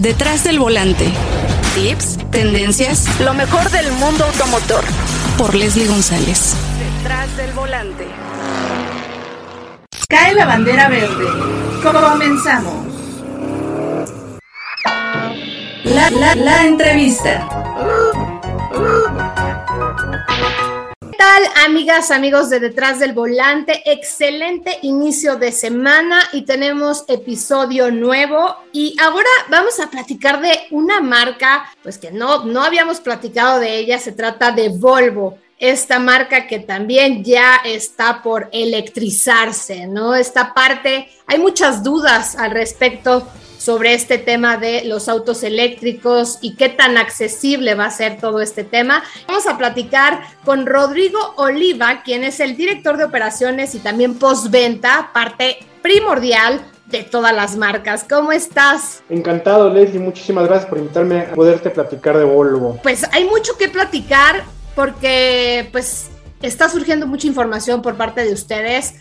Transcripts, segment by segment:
Detrás del volante. Tips, tendencias, lo mejor del mundo automotor. Por Leslie González. Detrás del volante. Cae la bandera verde. Comenzamos. La, la, la entrevista. ¿Qué tal, amigas, amigos de Detrás del Volante? Excelente inicio de semana y tenemos episodio nuevo. Y ahora vamos a platicar de una marca, pues que no, no habíamos platicado de ella. Se trata de Volvo esta marca que también ya está por electrizarse, ¿no? Esta parte, hay muchas dudas al respecto sobre este tema de los autos eléctricos y qué tan accesible va a ser todo este tema. Vamos a platicar con Rodrigo Oliva, quien es el director de operaciones y también postventa, parte primordial de todas las marcas. ¿Cómo estás? Encantado, Leslie. Muchísimas gracias por invitarme a poderte platicar de Volvo. Pues hay mucho que platicar porque pues está surgiendo mucha información por parte de ustedes.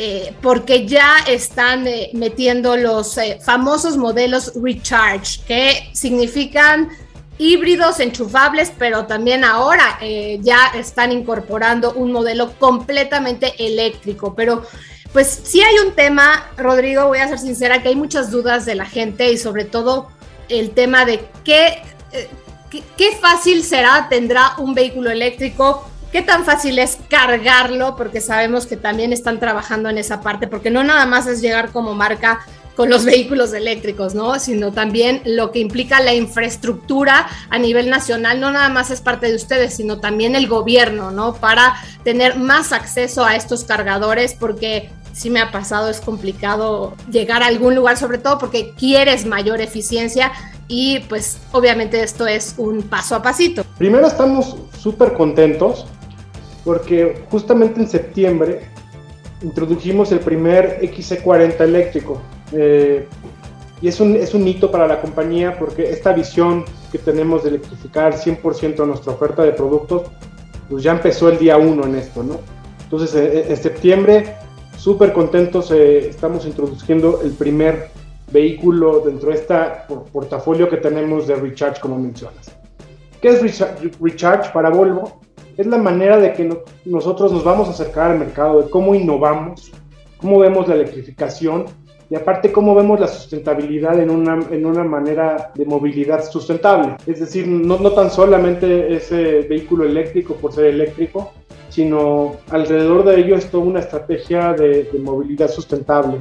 Eh, porque ya están eh, metiendo los eh, famosos modelos Recharge, que significan híbridos enchufables, pero también ahora ya están incorporando un modelo completamente eléctrico. Pero pues sí hay un tema, Rodrigo, voy a ser sincera, que hay muchas dudas de la gente y sobre todo el tema de qué, qué, qué fácil será, tendrá un vehículo eléctrico ¿Qué tan fácil es cargarlo? Porque sabemos que también están trabajando en esa parte, porque no nada más es llegar como marca con los vehículos eléctricos, ¿no? Sino también lo que implica la infraestructura a nivel nacional, no nada más es parte de ustedes, sino también el gobierno, ¿no? Para tener más acceso a estos cargadores, porque sí me ha pasado, es complicado llegar a algún lugar, sobre todo porque quieres mayor eficiencia y pues obviamente esto es un paso a pasito. Primero estamos súper contentos porque justamente en septiembre introdujimos el primer XC40 eléctrico. Eh, y es un, es un hito para la compañía porque esta visión que tenemos de electrificar 100% nuestra oferta de productos, pues ya empezó el día 1 en esto, ¿no? Entonces, eh, en septiembre, súper contentos, eh, estamos introduciendo el primer vehículo dentro de este portafolio que tenemos de Recharge, como mencionas. ¿Qué es Recharge para Volvo? Es la manera de que nosotros nos vamos a acercar al mercado, de cómo innovamos, cómo vemos la electrificación y aparte cómo vemos la sustentabilidad en una, en una manera de movilidad sustentable. Es decir, no, no tan solamente ese vehículo eléctrico por ser eléctrico, sino alrededor de ello es toda una estrategia de, movilidad sustentable,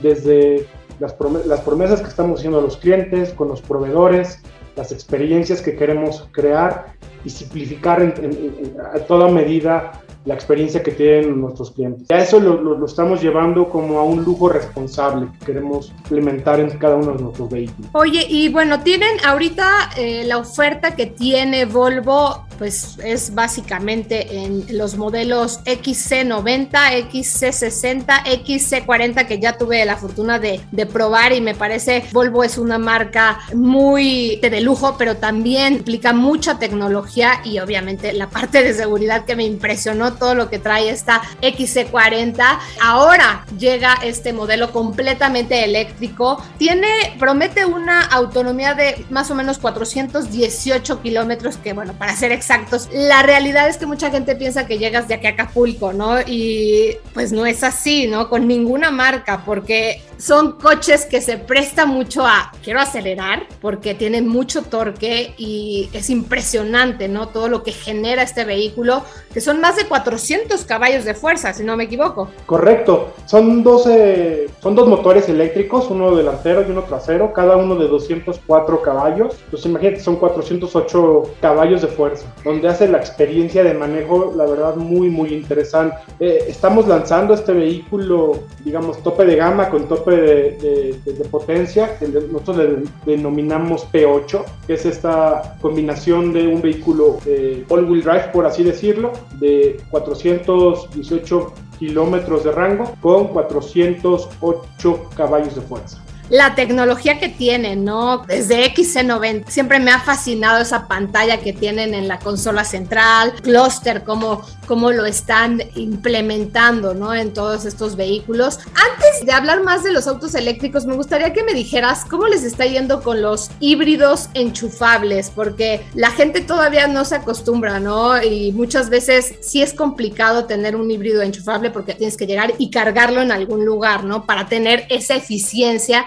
desde las promesas que estamos haciendo a los clientes, con los proveedores, las experiencias que queremos crear y simplificar en, a toda medida la experiencia que tienen nuestros clientes. A eso lo, lo, estamos llevando como a un lujo responsable que queremos implementar en cada uno de nuestros vehículos. Oye, y bueno, tienen ahorita eh, la oferta que tiene Volvo, pues es básicamente en los modelos XC90, XC60, XC40, que ya tuve la fortuna de, de probar y me parece Volvo es una marca muy de lujo, pero también implica mucha tecnología y obviamente la parte de seguridad que me impresionó todo lo que trae esta XC40. Ahora llega este modelo completamente eléctrico. Tiene, promete una autonomía de más o menos 418 kilómetros, que bueno, para ser exactos, la realidad es que mucha gente piensa que llegas de aquí a Acapulco, ¿no? Y pues no es así, ¿no? Con ninguna marca, porque son coches que se prestan mucho a, quiero acelerar, porque tienen mucho torque y es impresionante, ¿no? Todo lo que genera este vehículo, que son más de 400 caballos de fuerza, si no me equivoco. Correcto, son, 12, son dos motores eléctricos, uno delantero y uno trasero, cada uno de 204 caballos. Entonces imagínate, son 408 caballos de fuerza, donde hace la experiencia de manejo, la verdad, muy, muy interesante. Eh, estamos lanzando este vehículo, digamos, tope de gama con tope de, de, potencia, que nosotros le denominamos P8, que es esta combinación de un vehículo eh, all-wheel drive, por así decirlo, de 418 kilómetros de rango con 408 caballos de fuerza. La tecnología que tienen, ¿no? Desde XC90, siempre me ha fascinado esa pantalla que tienen en la consola central, cluster, cómo, cómo lo están implementando, ¿no? En todos estos vehículos. Antes de hablar más de los autos eléctricos, me gustaría que me dijeras cómo les está yendo con los híbridos enchufables, porque la gente todavía no se acostumbra, ¿no? Y muchas veces sí es complicado tener un híbrido enchufable porque tienes que llegar y cargarlo en algún lugar, ¿no? Para tener esa eficiencia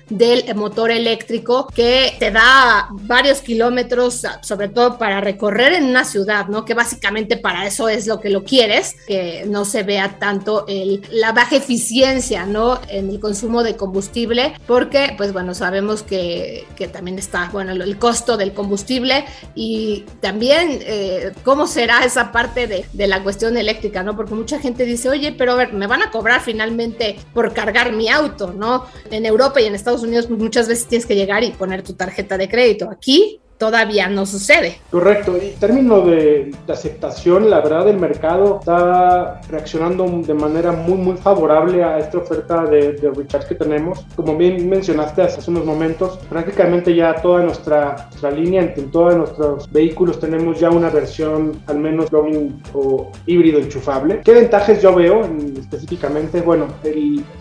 del motor eléctrico que te da varios kilómetros, sobre todo para recorrer en una ciudad, ¿no? Que básicamente para eso es lo que lo quieres, que no se vea tanto la baja eficiencia, ¿no? En el consumo de combustible, porque, pues bueno, sabemos que, que también está, bueno, el costo del combustible y también eh, cómo será esa parte de, de la cuestión eléctrica, ¿no? Porque mucha gente dice, oye, pero a ver, me van a cobrar finalmente por cargar mi auto, ¿no? En Europa y en Estados Unidos pues muchas veces tienes que llegar y poner tu tarjeta de crédito. Aquí todavía no sucede. Correcto. Y en términos de, aceptación, la verdad el mercado está reaccionando de manera muy, muy favorable a esta oferta de, de recharge que tenemos. Como bien mencionaste hace unos momentos, prácticamente ya toda nuestra, nuestra línea, en, todos nuestros vehículos tenemos ya una versión al menos plug-in o híbrido enchufable. ¿Qué ventajas yo veo específicamente? Bueno,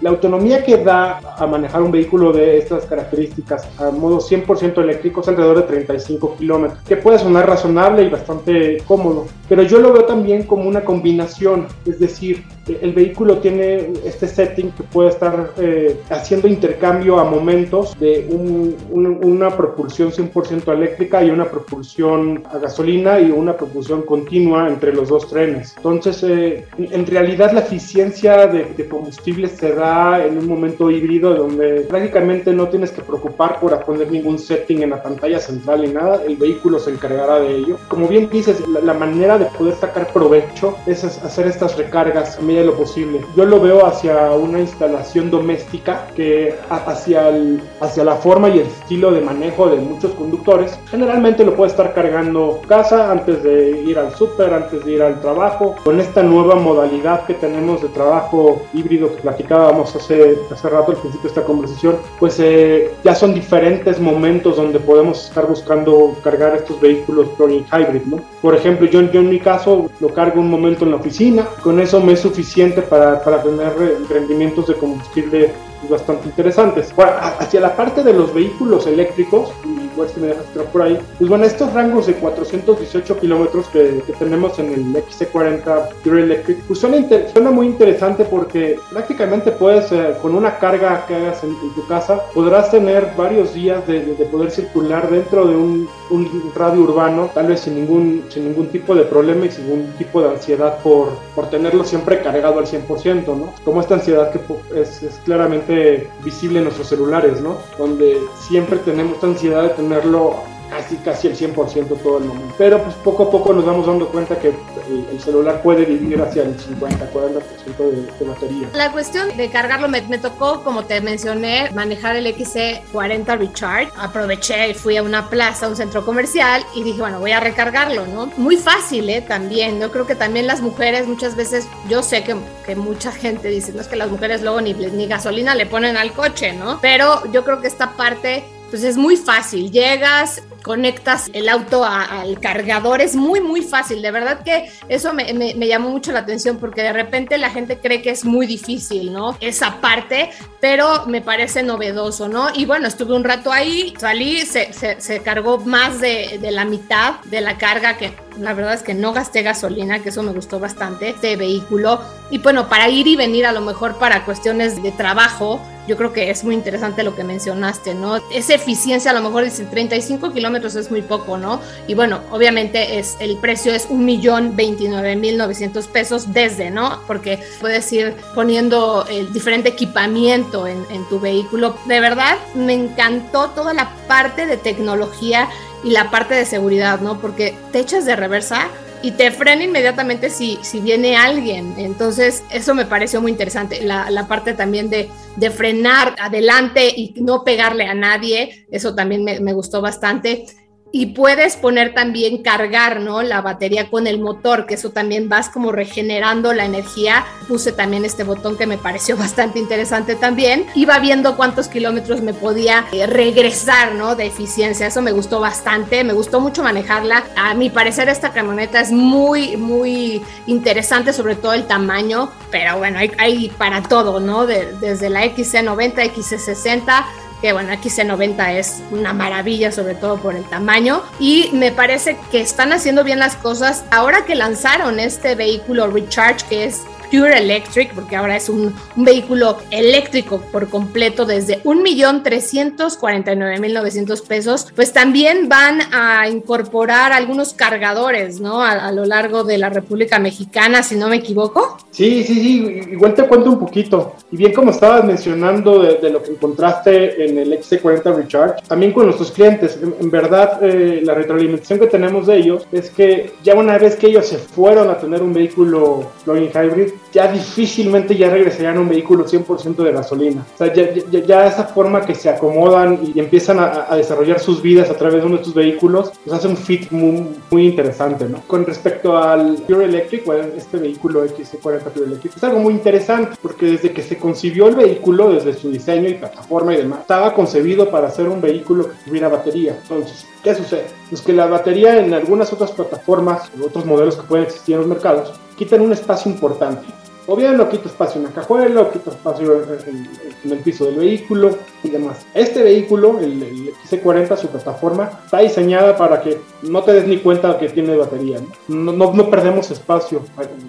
la autonomía que da a manejar un vehículo de estas características a modo 100% eléctrico es alrededor de 35 kilómetros, que puede sonar razonable y bastante cómodo, pero yo lo veo también como una combinación, es decir, el vehículo tiene este setting que puede estar eh, haciendo intercambio a momentos de una propulsión 100% eléctrica y una propulsión a gasolina y una propulsión continua entre los dos trenes. Entonces, eh, en realidad la eficiencia de, de, combustible se da en un momento híbrido donde prácticamente no tienes que preocupar por poner ningún setting en la pantalla central ni nada, el vehículo se encargará de ello. Como bien dices, la, la manera de poder sacar provecho es hacer estas recargas a medida de lo posible. Yo lo veo hacia una instalación doméstica que hacia, el, hacia la forma y el estilo de manejo de muchos conductores. Generalmente lo puede estar cargando casa antes de ir al súper, antes de ir al trabajo. Con esta nueva modalidad que tenemos de trabajo híbrido que platicábamos hace, hace rato al principio de esta conversación, pues eh, ya son diferentes momentos donde podemos estar buscando cargar estos vehículos plug-in hybrid, ¿no? Por ejemplo, yo, yo en mi caso lo cargo un momento en la oficina, con eso me es suficiente para, tener rendimientos de combustible bastante interesantes. Hacia la parte de los vehículos eléctricos, igual si me dejas entrar por ahí, pues bueno, estos rangos de 418 kilómetros que, que, tenemos en el XC40 Pure Electric, pues suena, suena muy interesante porque prácticamente puedes, eh, con una carga que hagas en, en, tu casa, podrás tener varios días de, de, de poder circular dentro de un, un, radio urbano, tal vez sin ningún, sin ningún tipo de problema y sin ningún tipo de ansiedad por, por tenerlo siempre cargado al 100%, ¿no? Como esta ansiedad que es, es claramente visible en nuestros celulares, ¿no? Donde siempre tenemos esta ansiedad de tenerlo casi casi el 100% todo el momento. Pero pues poco a poco nos vamos dando cuenta que el, celular puede vivir hacia el 50, 40% de, de, batería. La cuestión de cargarlo me, me, tocó, como te mencioné, manejar el XC40 Recharge. Aproveché y fui a una plaza, a un centro comercial y dije, bueno, voy a recargarlo, ¿no? Muy fácil, ¿eh? También. Yo creo que también las mujeres muchas veces, yo sé que, que mucha gente dice, no es que las mujeres luego ni, ni gasolina le ponen al coche, ¿no? Pero yo creo que esta parte pues es muy fácil. Llegas, conectas el auto a, al cargador, es muy, muy fácil. De verdad que eso me, me, me, llamó mucho la atención porque de repente la gente cree que es muy difícil, ¿no? Esa parte, pero me parece novedoso, ¿no? Y bueno, estuve un rato ahí, salí, se, se, cargó más de, de la mitad de la carga que la verdad es que no gasté gasolina, que eso me gustó bastante, este vehículo. Y bueno, para ir y venir a lo mejor para cuestiones de trabajo, yo creo que es muy interesante lo que mencionaste, ¿no? Esa eficiencia, a lo mejor dicen 35 kilómetros es muy poco, ¿no? Y bueno, obviamente es, el precio es un millón 29 mil 900 pesos desde, ¿no? Porque puedes ir poniendo el diferente equipamiento en, en tu vehículo. De verdad, me encantó toda la parte de tecnología y la parte de seguridad, ¿no? Porque te echas de reversa y te frena inmediatamente si, si viene alguien. Entonces, eso me pareció muy interesante. La, la parte también de, de, frenar adelante y no pegarle a nadie, eso también me, me, gustó bastante. Y puedes poner también cargar, ¿no? La batería con el motor, que eso también vas como regenerando la energía. Puse también este botón que me pareció bastante interesante también. Iba viendo cuántos kilómetros me podía eh, regresar, ¿no? De eficiencia. Eso me gustó bastante. Me gustó mucho manejarla. A mi parecer esta camioneta es muy, muy interesante, sobre todo el tamaño. Pero bueno, hay, para todo, ¿no? desde la XC90, XC60 que bueno, aquí C90 es una maravilla, sobre todo por el tamaño. Y me parece que están haciendo bien las cosas. Ahora que lanzaron este vehículo Recharge, que es Pure Electric, porque ahora es un, vehículo eléctrico por completo desde 1.349.900 pesos, pues también van a incorporar algunos cargadores, ¿no? A, lo largo de la República Mexicana, si no me equivoco. Sí, sí, sí, igual te cuento un poquito. Y bien como estabas mencionando de, lo que encontraste en el XC40 Recharge, también con nuestros clientes, en, verdad eh, la retroalimentación que tenemos de ellos es que ya una vez que ellos se fueron a tener un vehículo plug-in hybrid, ya difícilmente ya regresarían a un vehículo 100% de gasolina. O sea, ya, ya, esa forma que se acomodan y empiezan a, desarrollar sus vidas a través de uno de estos vehículos, pues hace un fit muy, muy interesante, ¿no? Con respecto al Pure Electric, bueno, este vehículo XC40 Pure Electric, es algo muy interesante porque desde que se concibió el vehículo, desde su diseño y plataforma y demás, estaba concebido para ser un vehículo que tuviera batería. Entonces, ¿qué sucede? Pues que la batería en algunas otras plataformas, otros modelos que pueden existir en los mercados, quitan un espacio importante. O bien lo quita espacio en la cajuela, o quita espacio en, el piso del vehículo y demás. Este vehículo, el, el XC40, su plataforma, está diseñada para que no te des ni cuenta que tiene batería. No, no, perdemos espacio,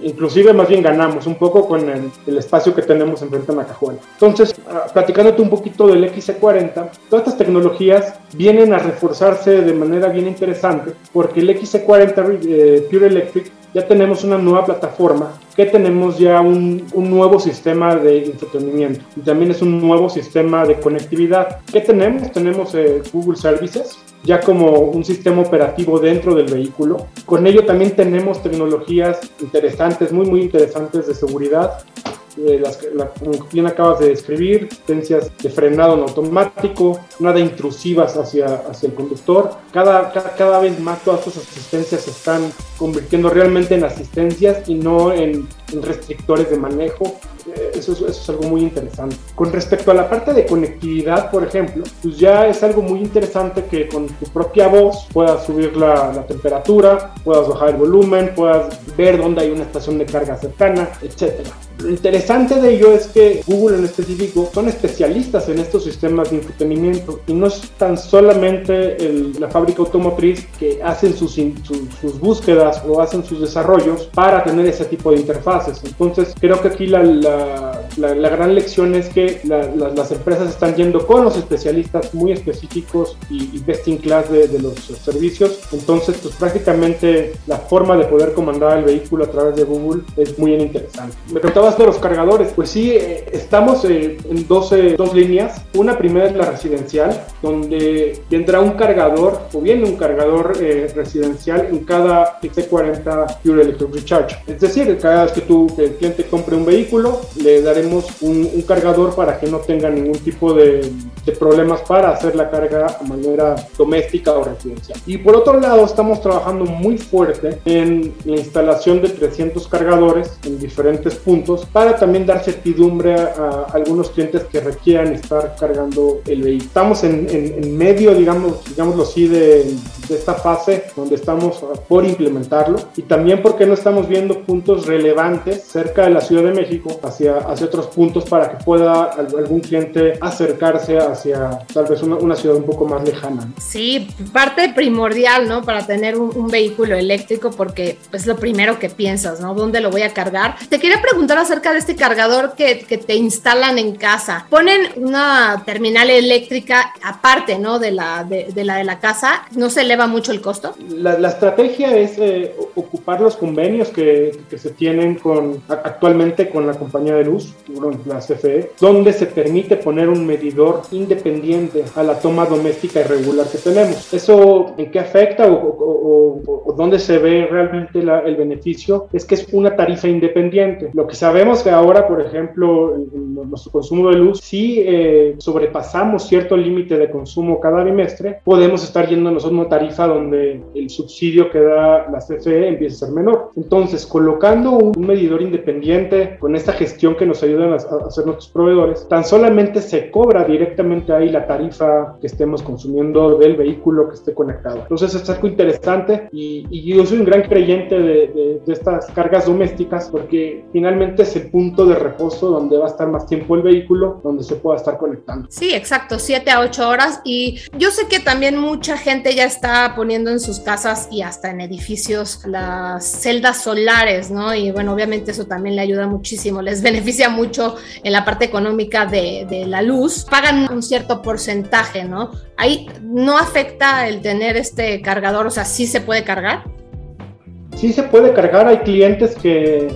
inclusive más bien ganamos un poco con el, espacio que tenemos enfrente de la cajuela. Entonces, ah, platicándote un poquito del XC40, todas estas tecnologías vienen a reforzarse de manera bien interesante porque el XC40 eh, Pure Electric ya tenemos una nueva plataforma, que tenemos ya un, un, nuevo sistema de entretenimiento y también es un nuevo sistema de conectividad. ¿Qué tenemos? Tenemos eh, Google Services, ya como un sistema operativo dentro del vehículo. Con ello también tenemos tecnologías interesantes, muy muy interesantes de seguridad las, como bien acabas de describir, asistencias de frenado en automático, nada intrusivas hacia, hacia el conductor. Cada, cada, vez más todas estas asistencias se están convirtiendo realmente en asistencias y no en, restrictores de manejo. Eh, eso, eso, es algo muy interesante. Con respecto a la parte de conectividad, por ejemplo, pues ya es algo muy interesante que con tu propia voz puedas subir la, la temperatura, puedas bajar el volumen, puedas ver dónde hay una estación de carga cercana, etcétera. Lo interesante de ello es que Google en específico son especialistas en estos sistemas de entretenimiento y no es tan solamente la fábrica automotriz que hacen sus, sus, búsquedas o hacen sus desarrollos para tener ese tipo de interfaces. Entonces creo que aquí la, la, gran lección es que las empresas están yendo con los especialistas muy específicos y, best in class de, de, los servicios. Entonces pues prácticamente la forma de poder comandar el vehículo a través de Google es muy interesante. Me de los cargadores, pues sí, eh, estamos eh, en dos, dos líneas. Una primera es la residencial, donde tendrá un cargador o viene un cargador eh, residencial en cada XC40 Pure Electric Recharge. Es decir, cada vez que tú, el cliente compre un vehículo, le daremos un, cargador para que no tenga ningún tipo de problemas para hacer la carga de manera doméstica o residencial. Y por otro lado, estamos trabajando muy fuerte en la instalación de 300 cargadores en diferentes puntos para también dar certidumbre a, algunos clientes que requieran estar cargando el vehículo. Estamos en, en, medio, digamos, digámoslo así, de, de, esta fase donde estamos por implementarlo y también porque no estamos viendo puntos relevantes cerca de la Ciudad de México hacia, hacia otros puntos para que pueda algún cliente acercarse hacia tal vez una, una ciudad un poco más lejana. Sí, parte primordial, ¿no? Para tener un, un vehículo eléctrico porque es lo primero que piensas, ¿no? ¿Dónde lo voy a cargar? Te quería preguntar acerca de este cargador que, que, te instalan en casa. Ponen una terminal eléctrica aparte, ¿no? De la de, la de la casa. ¿No se eleva mucho el costo? La, la estrategia es eh, ocupar los convenios que, que, se tienen con actualmente con la compañía de luz, la CFE, donde se permite poner un medidor independiente a la toma doméstica y regular que tenemos. ¿Eso en qué afecta o, o, o, dónde se ve realmente el beneficio? Es que es una tarifa independiente. Lo que sabemos Sabemos que ahora, por ejemplo, nuestro consumo de luz, si eh, sobrepasamos cierto límite de consumo cada bimestre, podemos estar yéndonos a una tarifa donde el subsidio que da la CFE empieza a ser menor. Entonces, colocando un medidor independiente con esta gestión que nos ayudan a hacer nuestros proveedores, tan solamente se cobra directamente ahí la tarifa que estemos consumiendo del vehículo que esté conectado. Entonces, es algo interesante y, yo soy un gran creyente de, de estas cargas domésticas porque finalmente es el punto de reposo donde va a estar más tiempo el vehículo, donde se pueda estar conectando. Sí, exacto, 7 a 8 horas y yo sé que también mucha gente ya está poniendo en sus casas y hasta en edificios las celdas solares, ¿no? Y bueno, obviamente eso también le ayuda muchísimo, les beneficia mucho en la parte económica de, de la luz. Pagan un cierto porcentaje, ¿no? Ahí no afecta el tener este cargador, o sea, sí se puede cargar. Sí se puede cargar, hay clientes que,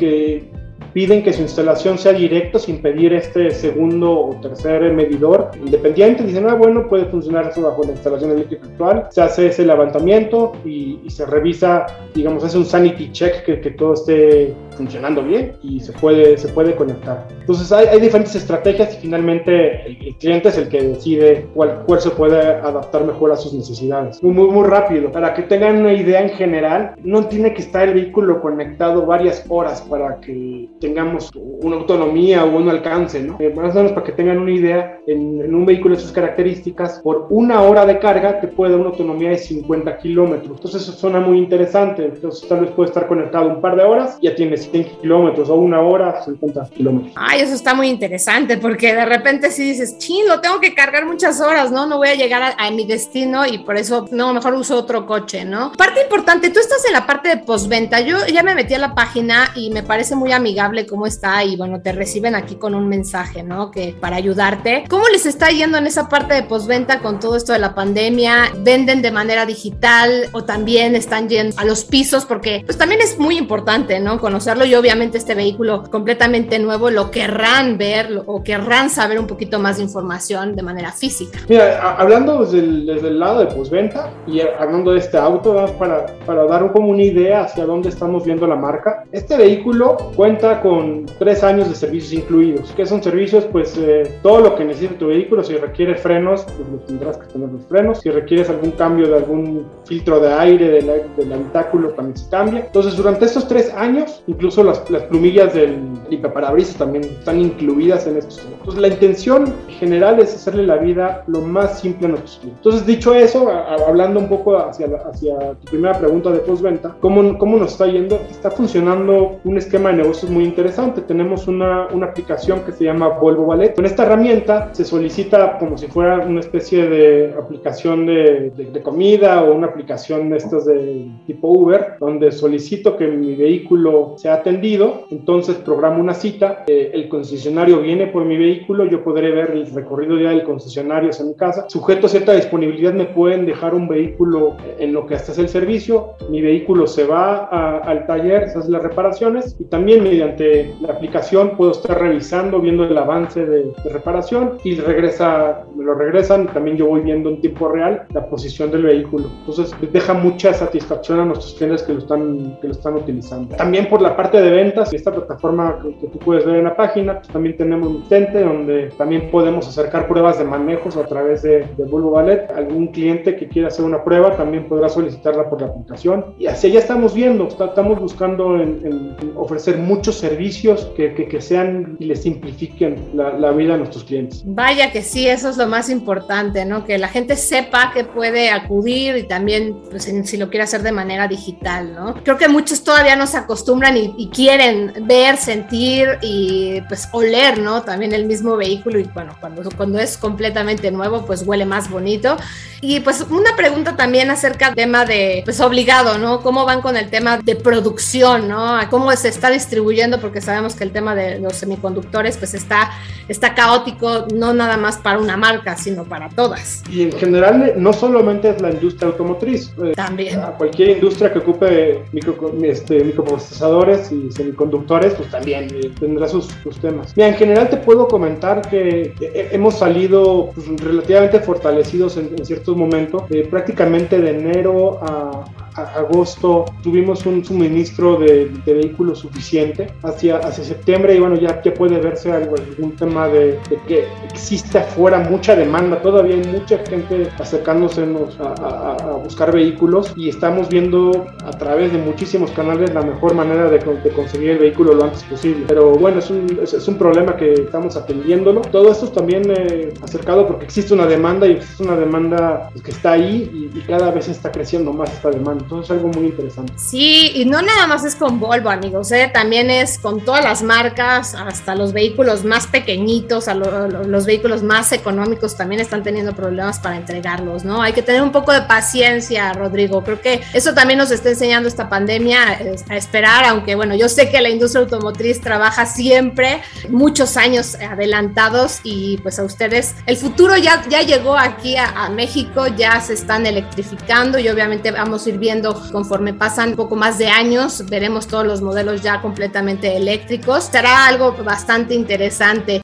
que piden que su instalación sea directa sin pedir este segundo o tercer medidor independiente. Dicen, ah, bueno, puede funcionar eso bajo la instalación eléctrica actual. Se hace ese levantamiento y, se revisa, digamos, hace un sanity check que, que, todo esté funcionando bien y se puede, se puede conectar. Entonces hay, hay diferentes estrategias y finalmente el, cliente es el que decide cuál, cuál se puede adaptar mejor a sus necesidades. Muy, muy, muy rápido. Para que tengan una idea en general, no tiene que estar el vehículo conectado varias horas para que tengamos una autonomía o un alcance, ¿no? Eh, más o menos para que tengan una idea, en, un vehículo de sus características, por una hora de carga te puede dar una autonomía de 50 kilómetros. Entonces eso suena muy interesante. Entonces tal vez puede estar conectado un par de horas, ya tiene 100 kilómetros o una hora, 50 kilómetros. Ay, eso está muy interesante porque de repente si dices, ching, lo tengo que cargar muchas horas, ¿no? No voy a llegar a, a mi destino y por eso, no, mejor uso otro coche, ¿no? Parte importante, tú estás en la parte de postventa. Yo ya me metí a la página y me parece muy amigable cómo está y bueno, te reciben aquí con un mensaje, ¿no? Que para ayudarte. ¿Cómo les está yendo en esa parte de postventa con todo esto de la pandemia? ¿Venden de manera digital o también están yendo a los pisos? Porque pues también es muy importante, ¿no? Y obviamente este vehículo completamente nuevo lo querrán ver o querrán saber un poquito más de información de manera física. Mira, hablando desde el, desde el lado de postventa y hablando de este auto, para, para dar como una idea hacia dónde estamos viendo la marca, este vehículo cuenta con tres años de servicios incluidos. ¿Qué son servicios? Pues eh, todo lo que necesita tu vehículo. Si requiere frenos, pues lo tendrás que tener los frenos. Si requieres algún cambio de algún filtro de aire del, habitáculo, también se cambia. Entonces, durante estos tres años, incluso las, las plumillas del limpiaparabrisas también están incluidas en estos. Entonces, la intención general es hacerle la vida lo más simple a nuestros clientes. Entonces, dicho eso, hablando un poco hacia, hacia tu primera pregunta de postventa, ¿cómo, ¿cómo nos está yendo? Está funcionando un esquema de negocios muy interesante. Tenemos una, una aplicación que se llama Volvo Ballet. Con esta herramienta se solicita como si fuera una especie de aplicación de, de, comida o una aplicación de estas de tipo Uber, donde solicito que mi vehículo sea atendido. Entonces programo una cita, eh, el concesionario viene por mi vehículo, yo podré ver el recorrido ya del concesionario hacia mi casa. Sujeto a cierta disponibilidad me pueden dejar un vehículo en lo que hasta es el servicio. Mi vehículo se va al taller, se hacen las reparaciones y también mediante la aplicación puedo estar revisando, viendo el avance de, reparación y regresa, me lo regresan. También yo voy viendo en tiempo real la posición del vehículo. Entonces deja mucha satisfacción a nuestros clientes que lo están, que lo están utilizando. También por la parte de ventas, esta plataforma que, tú puedes ver en la página, pues también tenemos un tente donde también podemos acercar pruebas de manejos a través de, de Volvo Ballet. Algún cliente que quiera hacer una prueba también podrá solicitarla por la aplicación. Y así ya estamos viendo, estamos buscando en, en ofrecer muchos servicios servicios que, que, sean y les simplifiquen la, la, vida a nuestros clientes. Vaya que sí, eso es lo más importante, ¿no? Que la gente sepa que puede acudir y también, pues, si lo quiere hacer de manera digital, ¿no? Creo que muchos todavía no se acostumbran y, y, quieren ver, sentir y, pues, oler, ¿no? También el mismo vehículo y, bueno, cuando, cuando es completamente nuevo, pues, huele más bonito. Y, pues, una pregunta también acerca del tema de, pues, obligado, ¿no? ¿Cómo van con el tema de producción, ¿no? ¿Cómo se está distribuyendo? porque sabemos que el tema de los semiconductores pues está, está caótico, no nada más para una marca, sino para todas. Y en general no solamente es la industria automotriz, eh, también. cualquier industria que ocupe micro, este, microprocesadores y semiconductores, pues también eh, tendrá sus, temas. Mira, en general te puedo comentar que eh, hemos salido pues, relativamente fortalecidos en, ciertos momentos, prácticamente de enero a agosto tuvimos un suministro de, vehículos suficiente. Hacia, hacia septiembre, y bueno, ya, ya puede verse algo, algún tema de, que existe afuera mucha demanda. Todavía hay mucha gente acercándose a, a, buscar vehículos y estamos viendo a través de muchísimos canales la mejor manera de, de conseguir el vehículo lo antes posible. Pero bueno, es un, es, un problema que estamos atendiéndolo. Todo esto es también eh, acercado porque existe una demanda y existe una demanda pues, que está ahí y, y cada vez está creciendo más esta demanda. Entonces es algo muy interesante. Sí, y no nada más es con Volvo, amigos, ¿eh? también es con todas las marcas, hasta los vehículos más pequeñitos, a los vehículos más económicos también están teniendo problemas para entregarlos, ¿no? Hay que tener un poco de paciencia, Rodrigo. Creo que eso también nos está enseñando esta pandemia a esperar, aunque bueno, yo sé que la industria automotriz trabaja siempre muchos años adelantados y pues a ustedes el futuro ya, ya llegó aquí a, a México, ya se están electrificando y obviamente vamos a ir viendo conforme pasan un poco más de años, veremos todos los modelos ya completamente eléctricos. Será algo bastante interesante.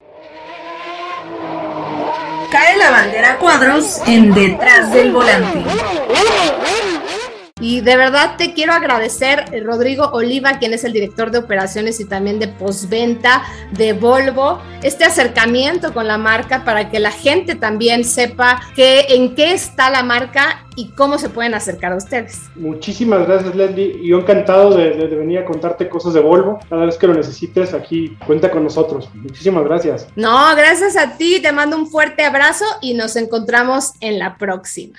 Cae la bandera cuadros en detrás del volante. Y de verdad te quiero agradecer, eh, Rodrigo Oliva, quien es el director de operaciones y también de postventa de Volvo, este acercamiento con la marca para que la gente también sepa que, en qué está la marca y cómo se pueden acercar a ustedes. Muchísimas gracias, Leslie. Yo encantado de, de, venir a contarte cosas de Volvo. Cada vez que lo necesites, aquí cuenta con nosotros. Muchísimas gracias. No, gracias a ti. Te mando un fuerte abrazo y nos encontramos en la próxima.